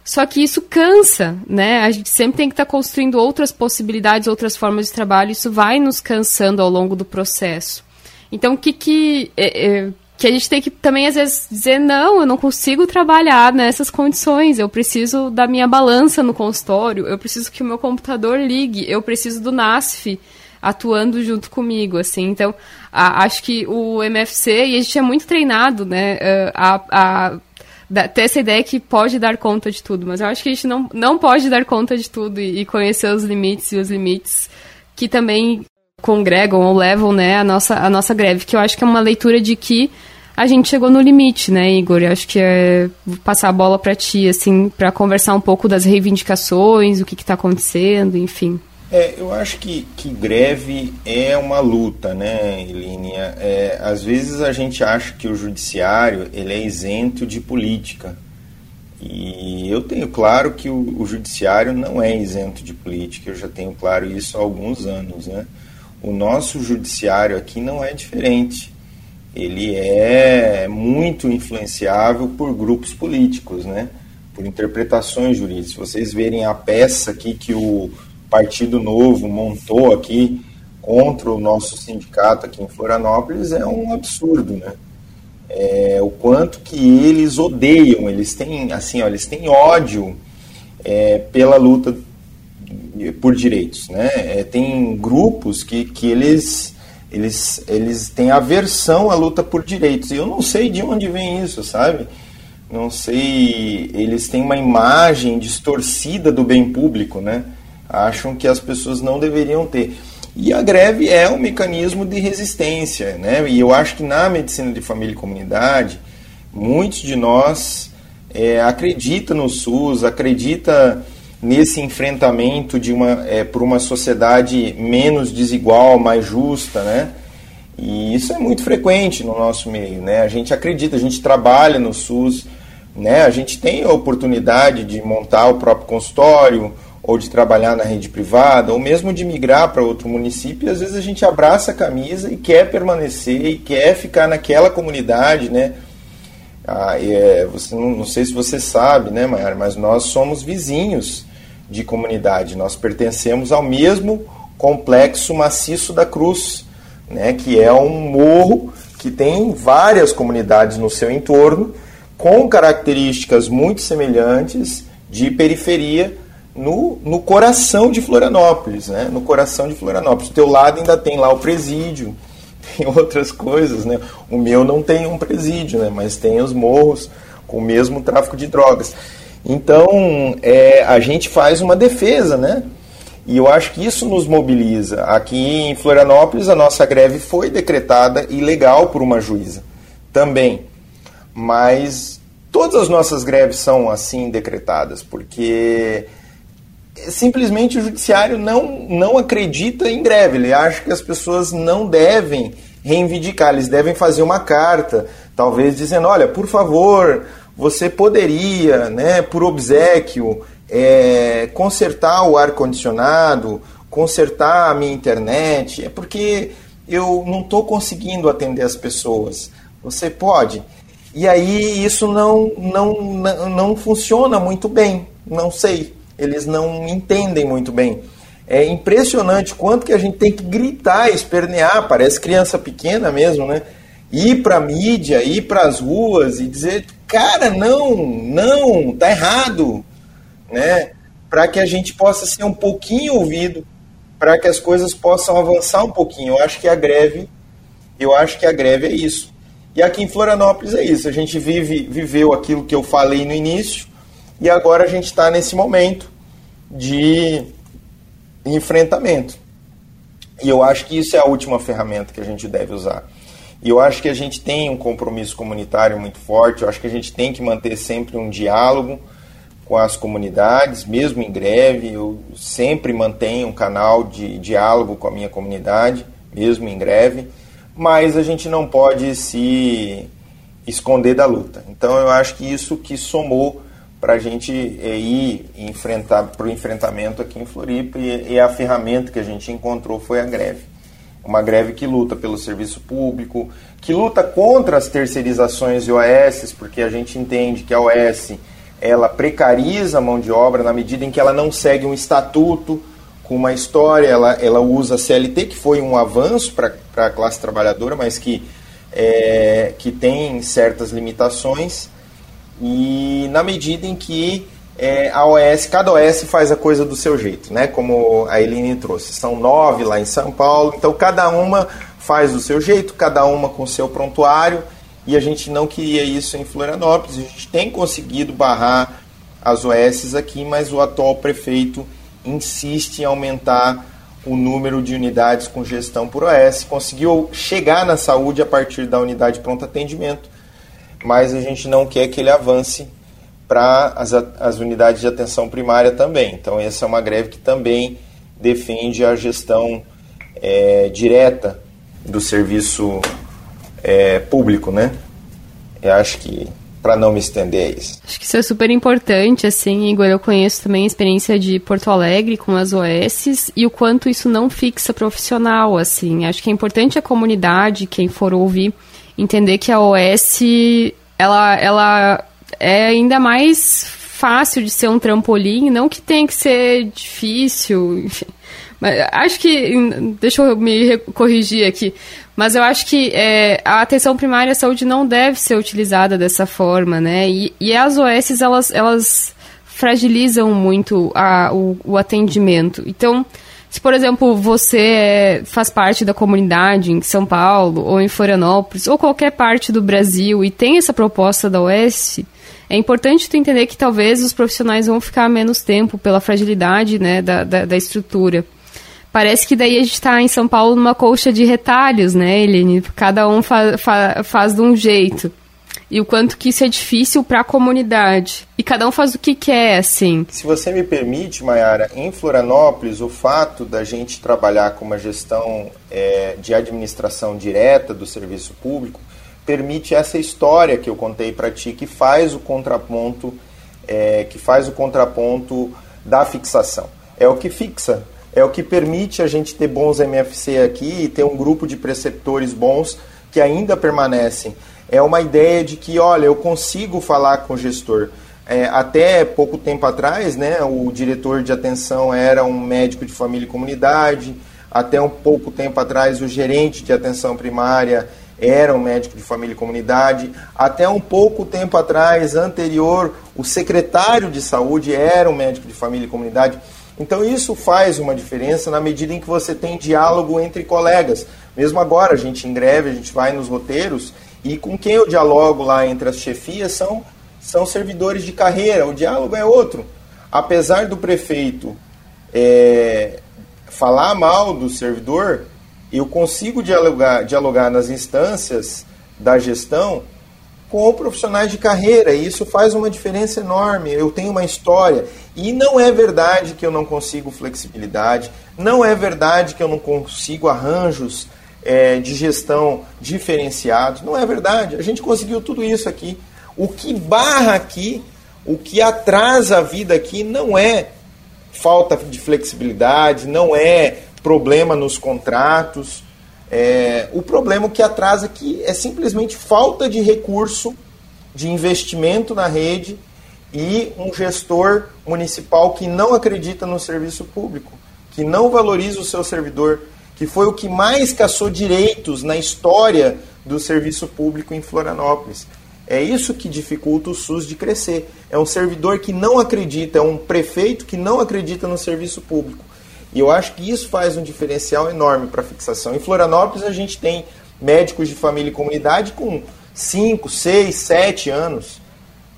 Só que isso cansa, né? A gente sempre tem que estar tá construindo outras possibilidades, outras formas de trabalho, isso vai nos cansando ao longo do processo. Então, o que que. É, é, que a gente tem que também, às vezes, dizer: não, eu não consigo trabalhar nessas condições, eu preciso da minha balança no consultório, eu preciso que o meu computador ligue, eu preciso do NASF atuando junto comigo, assim. Então, a, acho que o MFC, e a gente é muito treinado, né, a, a ter essa ideia que pode dar conta de tudo, mas eu acho que a gente não, não pode dar conta de tudo e, e conhecer os limites e os limites que também congregam ou levam né, a, nossa, a nossa greve, que eu acho que é uma leitura de que a gente chegou no limite, né, Igor? Eu acho que é passar a bola para ti, assim, para conversar um pouco das reivindicações, o que está acontecendo, enfim. É, eu acho que, que greve é uma luta, né, Elínia? É, às vezes a gente acha que o judiciário ele é isento de política. E eu tenho claro que o, o judiciário não é isento de política, eu já tenho claro isso há alguns anos, né? O nosso judiciário aqui não é diferente. Ele é muito influenciável por grupos políticos, né? por interpretações jurídicas. Se vocês verem a peça aqui que o Partido Novo montou aqui contra o nosso sindicato aqui em Florianópolis, é um absurdo, né? É, o quanto que eles odeiam, eles têm assim, ó, eles têm ódio é, pela luta por direitos, né? É, tem grupos que, que eles eles, eles têm aversão à luta por direitos. E eu não sei de onde vem isso, sabe? Não sei. Eles têm uma imagem distorcida do bem público, né? Acham que as pessoas não deveriam ter. E a greve é um mecanismo de resistência, né? E eu acho que na medicina de família e comunidade, muitos de nós é, acredita no SUS, acredita nesse enfrentamento de uma, é, por uma sociedade menos desigual, mais justa, né? E isso é muito frequente no nosso meio, né? A gente acredita, a gente trabalha no SUS, né? A gente tem a oportunidade de montar o próprio consultório ou de trabalhar na rede privada, ou mesmo de migrar para outro município, e às vezes a gente abraça a camisa e quer permanecer e quer ficar naquela comunidade, né? Ah, é, você, não, não, sei se você sabe, né, Mayara, mas nós somos vizinhos de comunidade. Nós pertencemos ao mesmo complexo maciço da Cruz, né, que é um morro que tem várias comunidades no seu entorno, com características muito semelhantes de periferia no, no coração de Florianópolis, né? No coração de Florianópolis. Do teu lado ainda tem lá o presídio, tem outras coisas, né? O meu não tem um presídio, né? Mas tem os morros com o mesmo tráfico de drogas. Então, é, a gente faz uma defesa, né? E eu acho que isso nos mobiliza. Aqui em Florianópolis, a nossa greve foi decretada ilegal por uma juíza também. Mas todas as nossas greves são assim decretadas, porque simplesmente o judiciário não, não acredita em greve. Ele acha que as pessoas não devem reivindicar, eles devem fazer uma carta, talvez dizendo: olha, por favor, você poderia, né, por obsequio, é, consertar o ar-condicionado, consertar a minha internet, é porque eu não estou conseguindo atender as pessoas. Você pode. E aí isso não, não, não, não funciona muito bem, não sei. Eles não entendem muito bem. É impressionante quanto que a gente tem que gritar, espernear, parece criança pequena mesmo, né? Ir para mídia, ir para as ruas e dizer cara, não, não, tá errado, né? Para que a gente possa ser um pouquinho ouvido, para que as coisas possam avançar um pouquinho. Eu acho que a greve, eu acho que a greve é isso. E aqui em Florianópolis é isso. A gente vive, viveu aquilo que eu falei no início e agora a gente está nesse momento de enfrentamento. E eu acho que isso é a última ferramenta que a gente deve usar. E eu acho que a gente tem um compromisso comunitário muito forte, eu acho que a gente tem que manter sempre um diálogo com as comunidades, mesmo em greve. Eu sempre mantenho um canal de diálogo com a minha comunidade, mesmo em greve, mas a gente não pode se esconder da luta. Então eu acho que isso que somou para a gente é, ir enfrentar para o enfrentamento aqui em Floripa e, e a ferramenta que a gente encontrou foi a greve uma greve que luta pelo serviço público, que luta contra as terceirizações de OS, porque a gente entende que a OS ela precariza a mão de obra na medida em que ela não segue um estatuto com uma história, ela, ela usa a CLT, que foi um avanço para a classe trabalhadora, mas que, é, que tem certas limitações, e na medida em que é, a OS, cada OS faz a coisa do seu jeito, né? Como a Eline trouxe. São nove lá em São Paulo, então cada uma faz do seu jeito, cada uma com seu prontuário, e a gente não queria isso em Florianópolis. A gente tem conseguido barrar as OS aqui, mas o atual prefeito insiste em aumentar o número de unidades com gestão por OS. Conseguiu chegar na saúde a partir da unidade pronto atendimento, mas a gente não quer que ele avance para as, as unidades de atenção primária também. Então, essa é uma greve que também defende a gestão é, direta do serviço é, público, né? Eu acho que para não me estender é isso. Acho que isso é super importante, assim, Igor, eu conheço também a experiência de Porto Alegre com as OS e o quanto isso não fixa profissional, assim. Acho que é importante a comunidade, quem for ouvir, entender que a OS, ela, ela é ainda mais fácil de ser um trampolim, não que tenha que ser difícil, enfim. Mas acho que. Deixa eu me corrigir aqui. Mas eu acho que é, a atenção primária à saúde não deve ser utilizada dessa forma, né? E, e as OS, elas, elas fragilizam muito a, o, o atendimento. Então, se, por exemplo, você é, faz parte da comunidade em São Paulo, ou em Florianópolis, ou qualquer parte do Brasil, e tem essa proposta da OS, é importante tu entender que talvez os profissionais vão ficar menos tempo pela fragilidade né, da, da, da estrutura. Parece que daí a gente está em São Paulo numa colcha de retalhos, né, Eline? Cada um fa fa faz de um jeito. E o quanto que isso é difícil para a comunidade. E cada um faz o que quer, assim. Se você me permite, Mayara, em Florianópolis, o fato da gente trabalhar com uma gestão é, de administração direta do serviço público permite essa história que eu contei para ti, que faz o contraponto, é, que faz o contraponto da fixação. É o que fixa é o que permite a gente ter bons MFC aqui e ter um grupo de preceptores bons que ainda permanecem. É uma ideia de que, olha, eu consigo falar com o gestor. É, até pouco tempo atrás, né, o diretor de atenção era um médico de família e comunidade. Até um pouco tempo atrás, o gerente de atenção primária era um médico de família e comunidade. Até um pouco tempo atrás, anterior, o secretário de saúde era um médico de família e comunidade. Então isso faz uma diferença na medida em que você tem diálogo entre colegas. Mesmo agora, a gente em greve, a gente vai nos roteiros e com quem eu dialogo lá entre as chefias são, são servidores de carreira. O diálogo é outro. Apesar do prefeito é, falar mal do servidor, eu consigo dialogar, dialogar nas instâncias da gestão com profissionais de carreira e isso faz uma diferença enorme. Eu tenho uma história e não é verdade que eu não consigo flexibilidade, não é verdade que eu não consigo arranjos é, de gestão diferenciados, não é verdade. A gente conseguiu tudo isso aqui. O que barra aqui, o que atrasa a vida aqui não é falta de flexibilidade, não é problema nos contratos é, o problema que atrasa aqui é simplesmente falta de recurso, de investimento na rede e um gestor municipal que não acredita no serviço público, que não valoriza o seu servidor, que foi o que mais caçou direitos na história do serviço público em Florianópolis. É isso que dificulta o SUS de crescer. É um servidor que não acredita, é um prefeito que não acredita no serviço público. E eu acho que isso faz um diferencial enorme para a fixação. Em Florianópolis a gente tem médicos de família e comunidade com 5, 6, 7 anos.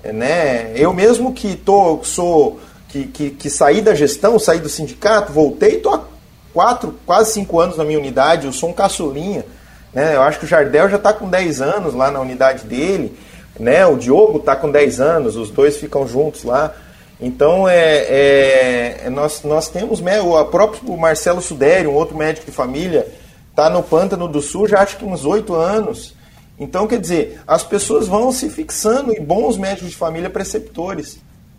Né? Eu mesmo que tô, sou que, que, que saí da gestão, saí do sindicato, voltei, estou há 4, quase 5 anos na minha unidade, eu sou um caçulinha. Né? Eu acho que o Jardel já está com 10 anos lá na unidade dele. Né? O Diogo está com 10 anos, os dois ficam juntos lá. Então, é, é, é, nós, nós temos né, o próprio Marcelo Suderi, um outro médico de família, está no Pântano do Sul já acho que uns oito anos. Então, quer dizer, as pessoas vão se fixando em bons médicos de família preceptores.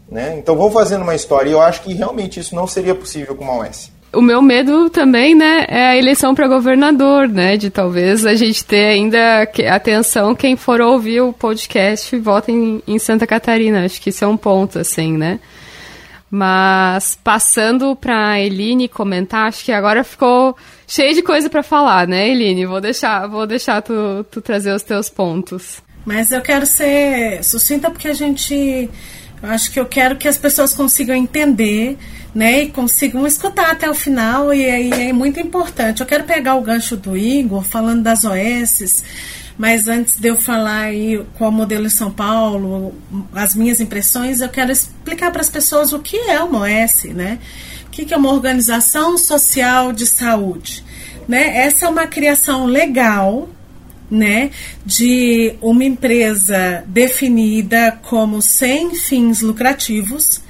Né? Então, vou fazendo uma história e eu acho que realmente isso não seria possível com uma OS o meu medo também, né, é a eleição para governador, né, de talvez a gente ter ainda atenção quem for ouvir o podcast vota em, em Santa Catarina. Acho que isso é um ponto, assim, né. Mas passando para Eline comentar, acho que agora ficou cheio de coisa para falar, né, Eline? Vou deixar, vou deixar tu, tu trazer os teus pontos. Mas eu quero ser sucinta porque a gente, eu acho que eu quero que as pessoas consigam entender né, e consigam escutar até o final, e aí é muito importante. Eu quero pegar o gancho do Igor, falando das OS, mas antes de eu falar aí qual modelo em São Paulo, as minhas impressões, eu quero explicar para as pessoas o que é uma OS, né? O que é uma organização social de saúde. Né? Essa é uma criação legal, né, de uma empresa definida como sem fins lucrativos,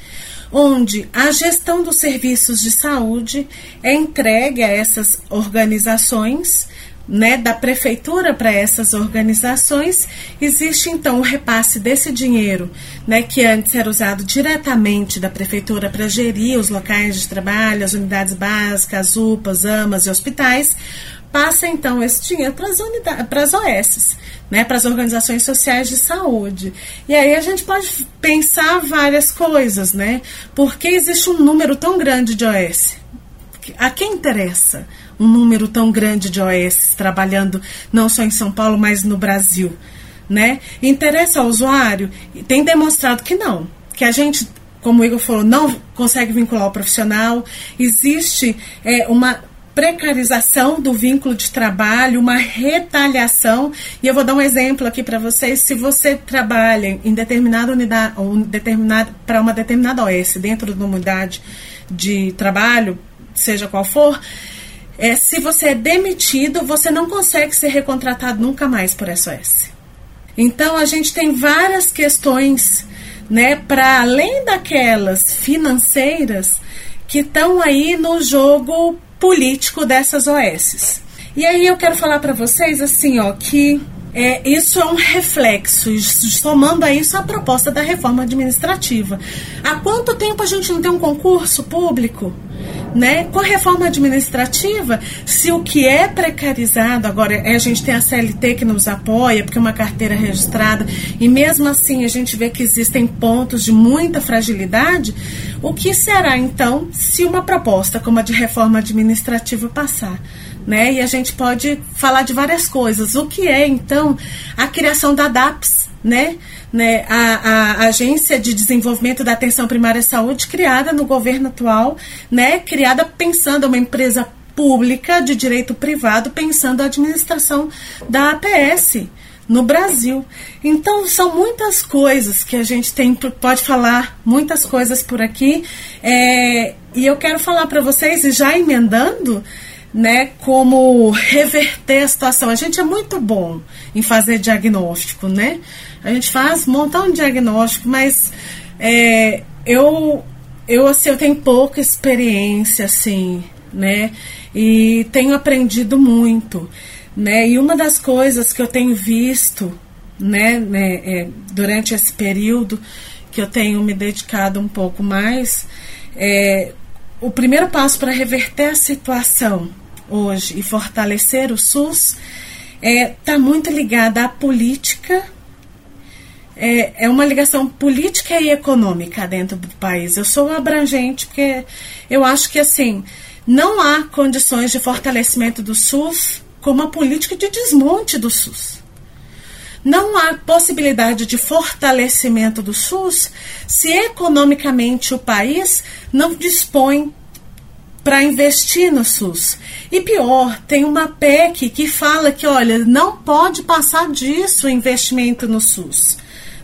onde a gestão dos serviços de saúde é entregue a essas organizações. Né, da prefeitura para essas organizações, existe então o repasse desse dinheiro, né, que antes era usado diretamente da prefeitura para gerir os locais de trabalho, as unidades básicas, as UPAs, AMAs e hospitais, passa então esse dinheiro para as unidades, para as OS, né, para as organizações sociais de saúde. E aí a gente pode pensar várias coisas, né? Porque existe um número tão grande de OS? A quem interessa um número tão grande de OS trabalhando não só em São Paulo, mas no Brasil? Né? Interessa ao usuário? Tem demonstrado que não. Que a gente, como o Igor falou, não consegue vincular o profissional. Existe é, uma precarização do vínculo de trabalho, uma retaliação. E eu vou dar um exemplo aqui para vocês. Se você trabalha em determinada unidade, ou determinada, para uma determinada OS dentro de uma unidade de trabalho, seja qual for, é, se você é demitido, você não consegue ser recontratado nunca mais por SOS. Então a gente tem várias questões, né, para além daquelas financeiras que estão aí no jogo político dessas OSs. E aí eu quero falar para vocês assim, ó, que é, isso é um reflexo, somando a isso a proposta da reforma administrativa. Há quanto tempo a gente não tem um concurso público? Né? Com a reforma administrativa, se o que é precarizado, agora é, a gente tem a CLT que nos apoia, porque é uma carteira registrada, e mesmo assim a gente vê que existem pontos de muita fragilidade, o que será então se uma proposta como a de reforma administrativa passar? Né? E a gente pode falar de várias coisas. O que é, então, a criação da DAPS, né? né? A, a, Agência de Desenvolvimento da Atenção Primária à Saúde, criada no governo atual, né? criada pensando uma empresa pública de direito privado, pensando a administração da APS no Brasil. Então, são muitas coisas que a gente tem, pode falar muitas coisas por aqui. É, e eu quero falar para vocês, e já emendando, né, como reverter a situação. A gente é muito bom em fazer diagnóstico, né? A gente faz, um diagnóstico, mas é, eu, eu, assim, eu tenho pouca experiência, assim, né? E tenho aprendido muito, né? E uma das coisas que eu tenho visto, né, né é, durante esse período que eu tenho me dedicado um pouco mais, é, o primeiro passo para reverter a situação hoje e fortalecer o SUS está é, tá muito ligada à política. É, é uma ligação política e econômica dentro do país. Eu sou abrangente porque eu acho que assim não há condições de fortalecimento do SUS como a política de desmonte do SUS. Não há possibilidade de fortalecimento do SUS se economicamente o país não dispõe para investir no SUS. E pior, tem uma PEC que fala que, olha, não pode passar disso o investimento no SUS.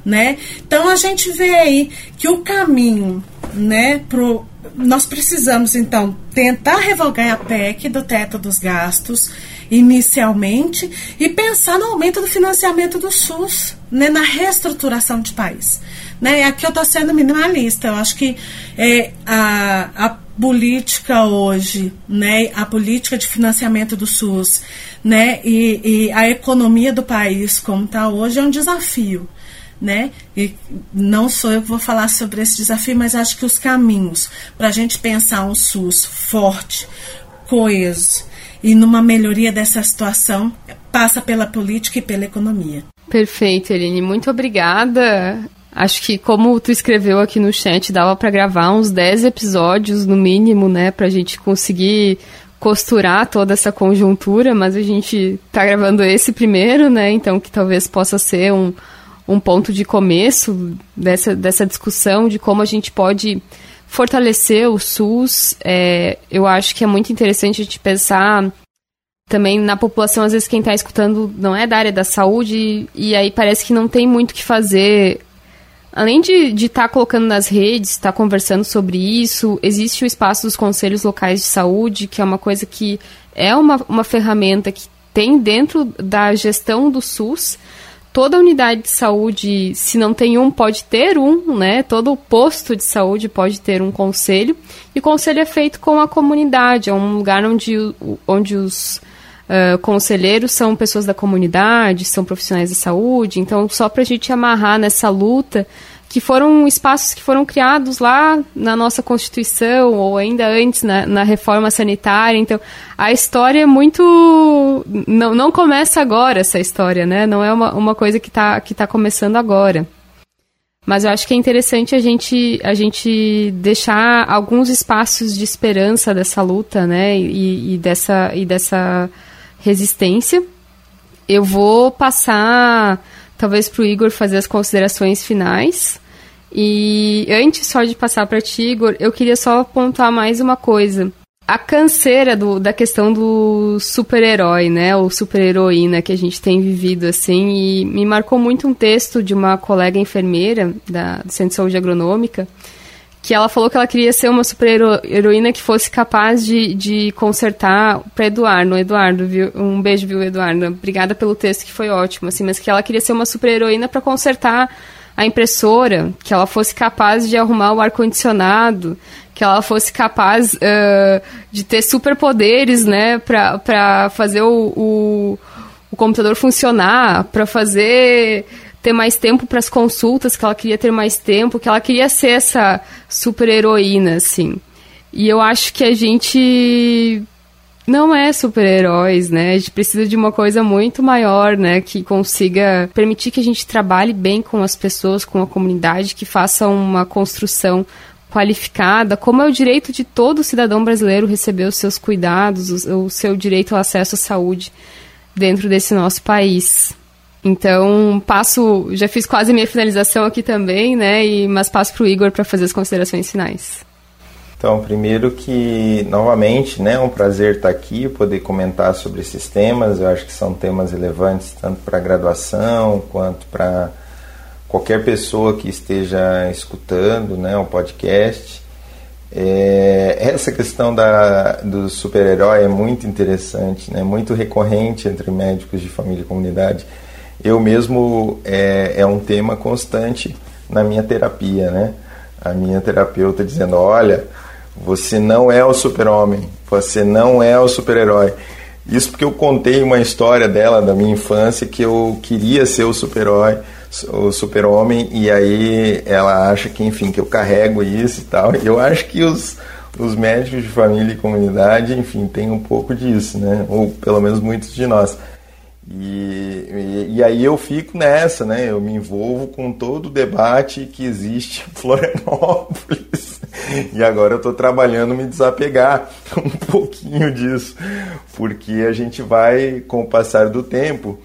Né? Então a gente vê aí que o caminho, né, pro, nós precisamos então tentar revogar a PEC do teto dos gastos inicialmente e pensar no aumento do financiamento do SUS, né, na reestruturação de país. Né? Aqui eu estou sendo minimalista, eu acho que é, a, a política hoje, né, a política de financiamento do SUS, né, e, e a economia do país como está hoje é um desafio, né? E não sou eu que vou falar sobre esse desafio, mas acho que os caminhos para a gente pensar um SUS forte, coeso e numa melhoria dessa situação passa pela política e pela economia. Perfeito, Eline. Muito obrigada. Acho que como tu escreveu aqui no chat, dava para gravar uns 10 episódios no mínimo, né, pra gente conseguir costurar toda essa conjuntura, mas a gente tá gravando esse primeiro, né, então que talvez possa ser um, um ponto de começo dessa, dessa discussão de como a gente pode fortalecer o SUS. É, eu acho que é muito interessante a gente pensar também na população, às vezes quem está escutando não é da área da saúde e aí parece que não tem muito o que fazer Além de estar tá colocando nas redes, estar tá conversando sobre isso, existe o espaço dos conselhos locais de saúde, que é uma coisa que é uma, uma ferramenta que tem dentro da gestão do SUS. Toda unidade de saúde, se não tem um, pode ter um, né? Todo posto de saúde pode ter um conselho. E o conselho é feito com a comunidade, é um lugar onde, onde os uh, conselheiros são pessoas da comunidade, são profissionais de saúde. Então, só para a gente amarrar nessa luta que foram espaços que foram criados lá na nossa Constituição ou ainda antes na, na reforma sanitária. Então, a história é muito. Não, não começa agora essa história, né? Não é uma, uma coisa que está que tá começando agora. Mas eu acho que é interessante a gente, a gente deixar alguns espaços de esperança dessa luta, né? E, e dessa, e dessa resistência. Eu vou passar talvez para o Igor fazer as considerações finais. E antes só de passar para ti, Igor, eu queria só pontuar mais uma coisa. A canseira do, da questão do super-herói, né? Ou super-heroína que a gente tem vivido, assim. E me marcou muito um texto de uma colega enfermeira da, do Centro de Saúde Agronômica, que ela falou que ela queria ser uma super-heroína que fosse capaz de, de consertar para Eduardo. Eduardo, viu? Um beijo, viu, Eduardo? Obrigada pelo texto, que foi ótimo, assim, mas que ela queria ser uma super-heroína para consertar a impressora, que ela fosse capaz de arrumar o ar-condicionado, que ela fosse capaz uh, de ter superpoderes, né, para fazer o, o, o computador funcionar, para fazer ter mais tempo para as consultas, que ela queria ter mais tempo, que ela queria ser essa super heroína, assim. E eu acho que a gente não é super-heróis, né? A gente precisa de uma coisa muito maior, né? Que consiga permitir que a gente trabalhe bem com as pessoas, com a comunidade, que faça uma construção qualificada, como é o direito de todo cidadão brasileiro receber os seus cuidados, o, o seu direito ao acesso à saúde dentro desse nosso país. Então, passo, já fiz quase minha finalização aqui também, né? E, mas passo para o Igor para fazer as considerações finais. Então, primeiro que, novamente, né, é um prazer estar aqui, poder comentar sobre esses temas. Eu acho que são temas relevantes tanto para a graduação quanto para qualquer pessoa que esteja escutando né, o podcast. É, essa questão da, do super-herói é muito interessante, né, muito recorrente entre médicos de família e comunidade. Eu mesmo, é, é um tema constante na minha terapia, né? A minha terapeuta dizendo, olha, você não é o super-homem, você não é o super-herói. Isso porque eu contei uma história dela, da minha infância, que eu queria ser o super-herói, o super-homem, e aí ela acha que, enfim, que eu carrego isso e tal. Eu acho que os, os médicos de família e comunidade, enfim, tem um pouco disso, né? Ou pelo menos muitos de nós. E, e, e, aí eu fico nessa, né? Eu me envolvo com todo o debate que existe em Florianópolis. E agora eu estou trabalhando me desapegar um pouquinho disso, porque a gente vai, com o passar do tempo,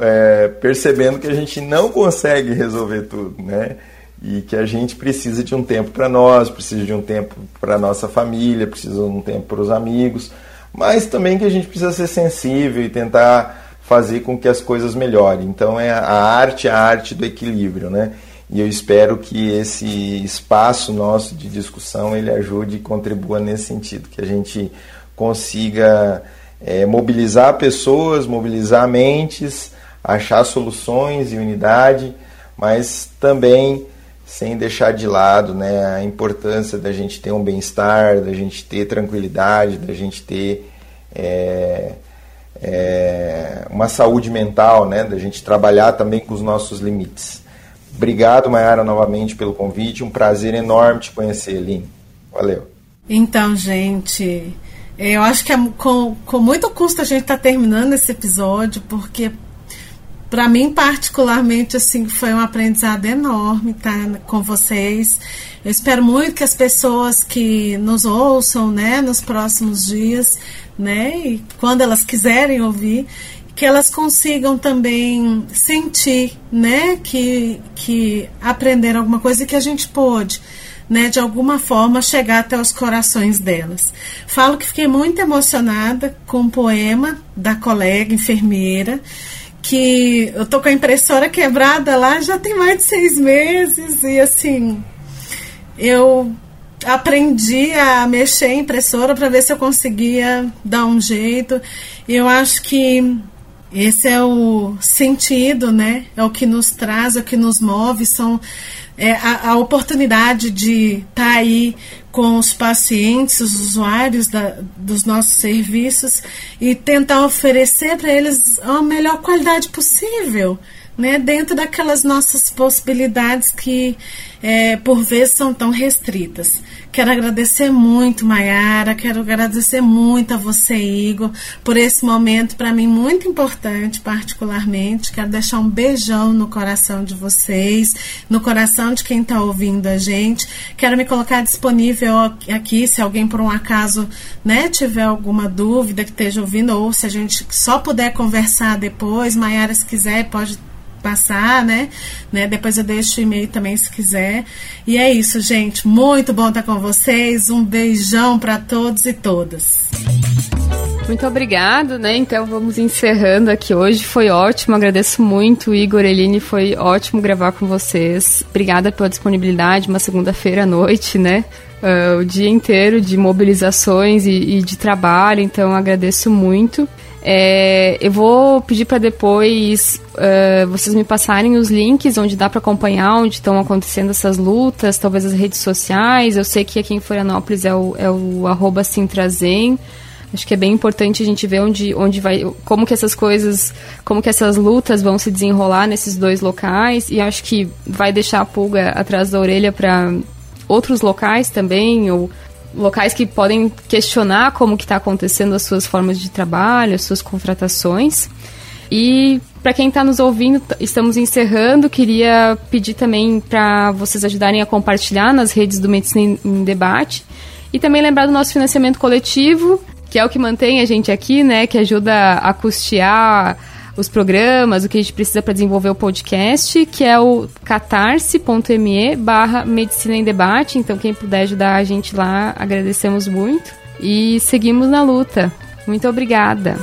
é, percebendo que a gente não consegue resolver tudo, né? E que a gente precisa de um tempo para nós, precisa de um tempo para nossa família, precisa de um tempo para os amigos, mas também que a gente precisa ser sensível e tentar fazer com que as coisas melhorem. Então é a arte, a arte do equilíbrio, né? E eu espero que esse espaço nosso de discussão ele ajude e contribua nesse sentido, que a gente consiga é, mobilizar pessoas, mobilizar mentes, achar soluções e unidade, mas também sem deixar de lado né, a importância da gente ter um bem-estar, da gente ter tranquilidade, da gente ter é, é, uma saúde mental, né, da gente trabalhar também com os nossos limites. Obrigado, Mayara, novamente pelo convite. Um prazer enorme te conhecer, Aline. Valeu. Então, gente, eu acho que é com, com muito custo a gente está terminando esse episódio, porque para mim particularmente assim foi um aprendizado enorme estar tá, com vocês. Eu espero muito que as pessoas que nos ouçam, né, nos próximos dias, né, e quando elas quiserem ouvir, que elas consigam também sentir, né, que, que aprenderam alguma coisa que a gente pôde, né, de alguma forma chegar até os corações delas. Falo que fiquei muito emocionada com o poema da colega enfermeira, que eu tô com a impressora quebrada lá já tem mais de seis meses e assim eu aprendi a mexer em impressora para ver se eu conseguia dar um jeito. Eu acho que esse é o sentido, né? É o que nos traz, é o que nos move, são é, a, a, oportunidade de estar tá aí com os pacientes, os usuários da, dos nossos serviços e tentar oferecer para eles a melhor qualidade possível, né, dentro daquelas nossas possibilidades que é, por vezes são tão restritas. Quero agradecer muito, Mayara, quero agradecer muito a você, Igor, por esse momento para mim muito importante, particularmente. Quero deixar um beijão no coração de vocês, no coração de quem está ouvindo a gente. Quero me colocar disponível aqui, se alguém por um acaso né, tiver alguma dúvida que esteja ouvindo, ou se a gente só puder conversar depois, Mayara, se quiser, pode passar, né? né? Depois eu deixo o e-mail também se quiser. E é isso, gente. Muito bom estar com vocês. Um beijão para todos e todas. Muito obrigado, né? Então vamos encerrando aqui hoje. Foi ótimo, agradeço muito, Igor Eline. Foi ótimo gravar com vocês. Obrigada pela disponibilidade. Uma segunda-feira à noite, né? Uh, o dia inteiro de mobilizações e, e de trabalho. Então agradeço muito. É, eu vou pedir para depois uh, vocês me passarem os links onde dá para acompanhar onde estão acontecendo essas lutas, talvez as redes sociais. Eu sei que aqui em Florianópolis é o, é o arroba Sintrazen. Acho que é bem importante a gente ver onde, onde vai, como que essas coisas, como que essas lutas vão se desenrolar nesses dois locais. E acho que vai deixar a pulga atrás da orelha para outros locais também, ou locais que podem questionar como que está acontecendo as suas formas de trabalho, as suas contratações. E para quem está nos ouvindo, estamos encerrando. Queria pedir também para vocês ajudarem a compartilhar nas redes do Medicina em Debate. E também lembrar do nosso financiamento coletivo, que é o que mantém a gente aqui, né? Que ajuda a custear os programas, o que a gente precisa para desenvolver o podcast, que é o catarse.me barra Medicina em Debate. Então, quem puder ajudar a gente lá, agradecemos muito. E seguimos na luta. Muito obrigada.